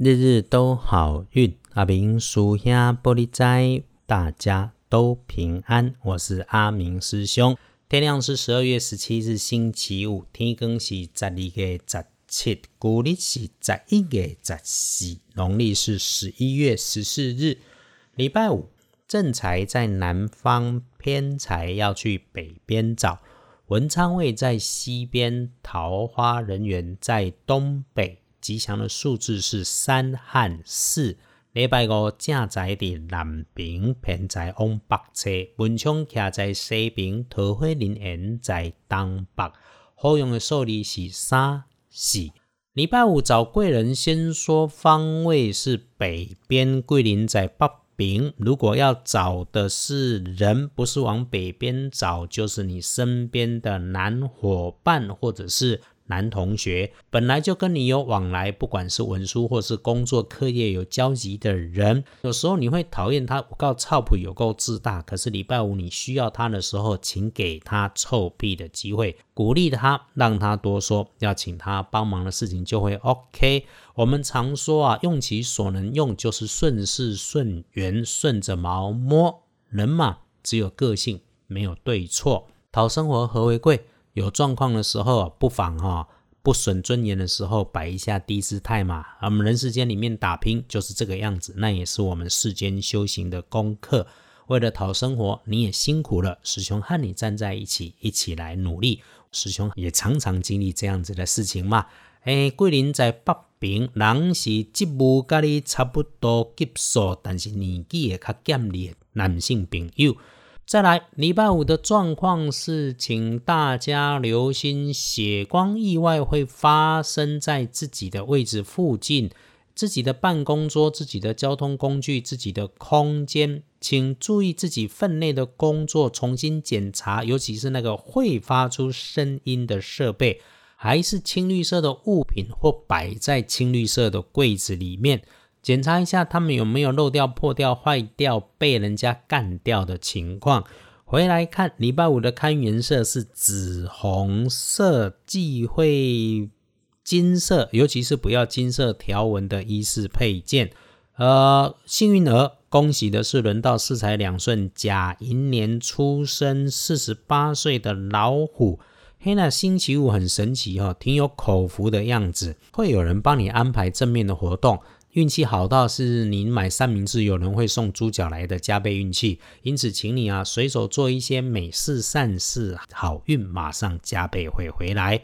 日日都好运，阿明属下玻璃斋，大家都平安。我是阿明师兄。天亮是十二月十七日星期五，天更是十二月十七，古历是十一月十四，农历是十一月十四日，礼拜五。正财在南方，偏财要去北边找。文昌位在西边，桃花人缘在东北。吉祥的数字是三和四。礼拜五正在伫南边，偏在往北侧。文昌徛在西边，桃花林缘在东北。好用的数字是三四。礼拜五找贵人，先说方位是北边，桂林在北边。如果要找的是人，不是往北边找，就是你身边的男伙伴，或者是。男同学本来就跟你有往来，不管是文书或是工作课业有交集的人，有时候你会讨厌他，告操谱有够自大。可是礼拜五你需要他的时候，请给他臭屁的机会，鼓励他，让他多说，要请他帮忙的事情就会 OK。我们常说啊，用其所能用，就是顺势顺缘，顺着毛摸。人嘛，只有个性，没有对错。讨生活何为贵？有状况的时候，不妨哈不损尊严的时候摆一下低姿态嘛。我们人世间里面打拼就是这个样子，那也是我们世间修行的功课。为了讨生活，你也辛苦了。师兄和你站在一起，一起来努力。师兄也常常经历这样子的事情嘛。哎，桂林在北平，人是职务跟你差不多级数，但是年纪也较减的男性朋友。再来，礼拜五的状况是，请大家留心，血光意外会发生在自己的位置附近，自己的办公桌、自己的交通工具、自己的空间，请注意自己分内的工作，重新检查，尤其是那个会发出声音的设备，还是青绿色的物品，或摆在青绿色的柜子里面。检查一下他们有没有漏掉、破掉、坏掉、被人家干掉的情况。回来看礼拜五的看颜色是紫红色，忌讳金色，尤其是不要金色条纹的衣饰配件。呃，幸运儿，恭喜的是轮到四财两顺甲寅年出生四十八岁的老虎。嘿，那星期五很神奇哈，挺有口福的样子，会有人帮你安排正面的活动。运气好到是你买三明治，有人会送猪脚来的，加倍运气。因此，请你啊，随手做一些美事善事，好运马上加倍会回来。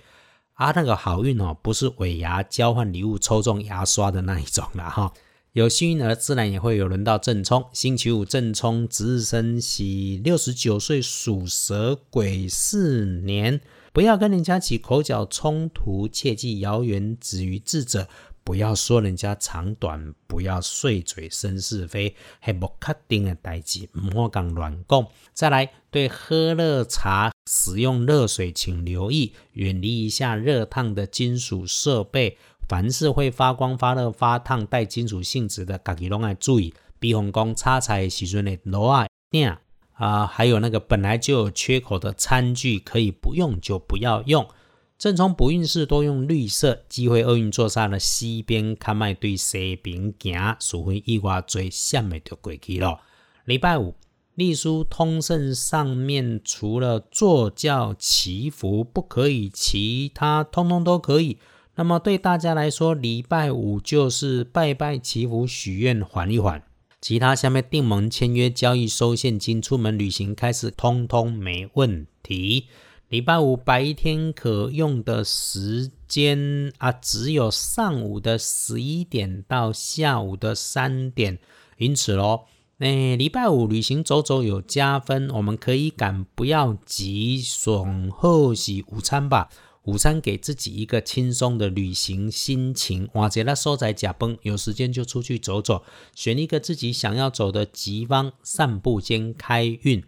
啊，那个好运哦，不是尾牙交换礼物抽中牙刷的那一种了哈。有幸运儿，自然也会有轮到正冲。星期五正冲值日生喜六十九岁属蛇癸巳年，不要跟人家起口角冲突，切忌谣言止于智者。不要说人家长短，不要碎嘴生是非，还不确定的代志，唔好讲乱讲。再来，对喝热茶、使用热水，请留意，远离一下热烫的金属设备。凡是会发光、发热、发烫、带金属性质的，家己拢要注意。比方讲，叉菜的时阵的炉啊、鼎啊，还有那个本来就有缺口的餐具，可以不用就不要用。正冲补运势多用绿色，机会厄运坐煞了西边，看卖对西边行，除非意外最闪的就过去了。礼拜五隶书通胜上面除了坐轿祈福不可以，其他通通都可以。那么对大家来说，礼拜五就是拜拜祈福许愿缓一缓，其他下面订盟签约交易收现金出门旅行开始，通通没问题。礼拜五白天可用的时间啊，只有上午的十一点到下午的三点，因此咯，哎，礼拜五旅行走走有加分，我们可以赶，不要急，爽后洗午餐吧。午餐给自己一个轻松的旅行心情，或者那收在甲崩，有时间就出去走走，选一个自己想要走的吉方，散步兼开运。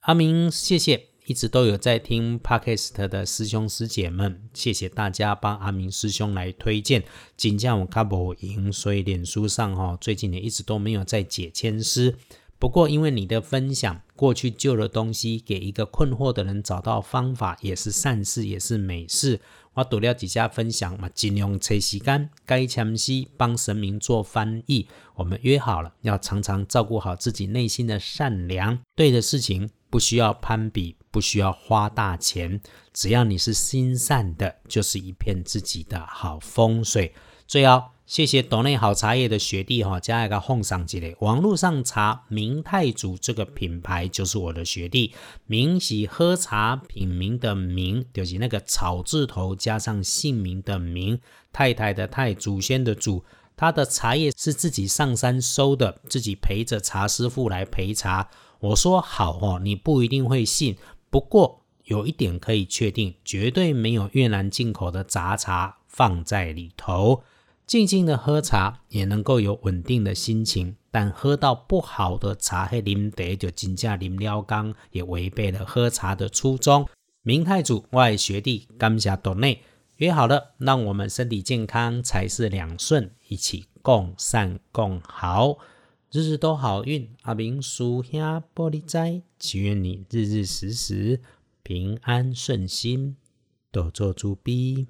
阿明，谢谢。一直都有在听 Podcast 的师兄师姐们，谢谢大家帮阿明师兄来推荐。今天我卡不赢，所以脸书上哈最近也一直都没有在解签诗。不过，因为你的分享，过去旧的东西，给一个困惑的人找到方法，也是善事，也是美事。我读了几家分享嘛，尽量抽时间，该强西帮神明做翻译。我们约好了，要常常照顾好自己内心的善良。对的事情不需要攀比，不需要花大钱，只要你是心善的，就是一片自己的好风水。最后。谢谢岛内好茶叶的学弟哈，加一个奉上之类。网络上查明太祖这个品牌就是我的学弟，明喜喝茶品名的明，就是那个草字头加上姓名的名，太太的太，祖先的祖。他的茶叶是自己上山收的，自己陪着茶师傅来陪茶。我说好哦，你不一定会信，不过有一点可以确定，绝对没有越南进口的杂茶放在里头。静静的喝茶也能够有稳定的心情，但喝到不好的茶，黑啉得就金价啉了缸，也违背了喝茶的初衷。明太祖外学弟甘霞朵内约好了，让我们身体健康，才是两顺，一起共善共好，日日都好运。阿明叔兄玻璃斋，祈愿你日日时时平安顺心，多做猪逼。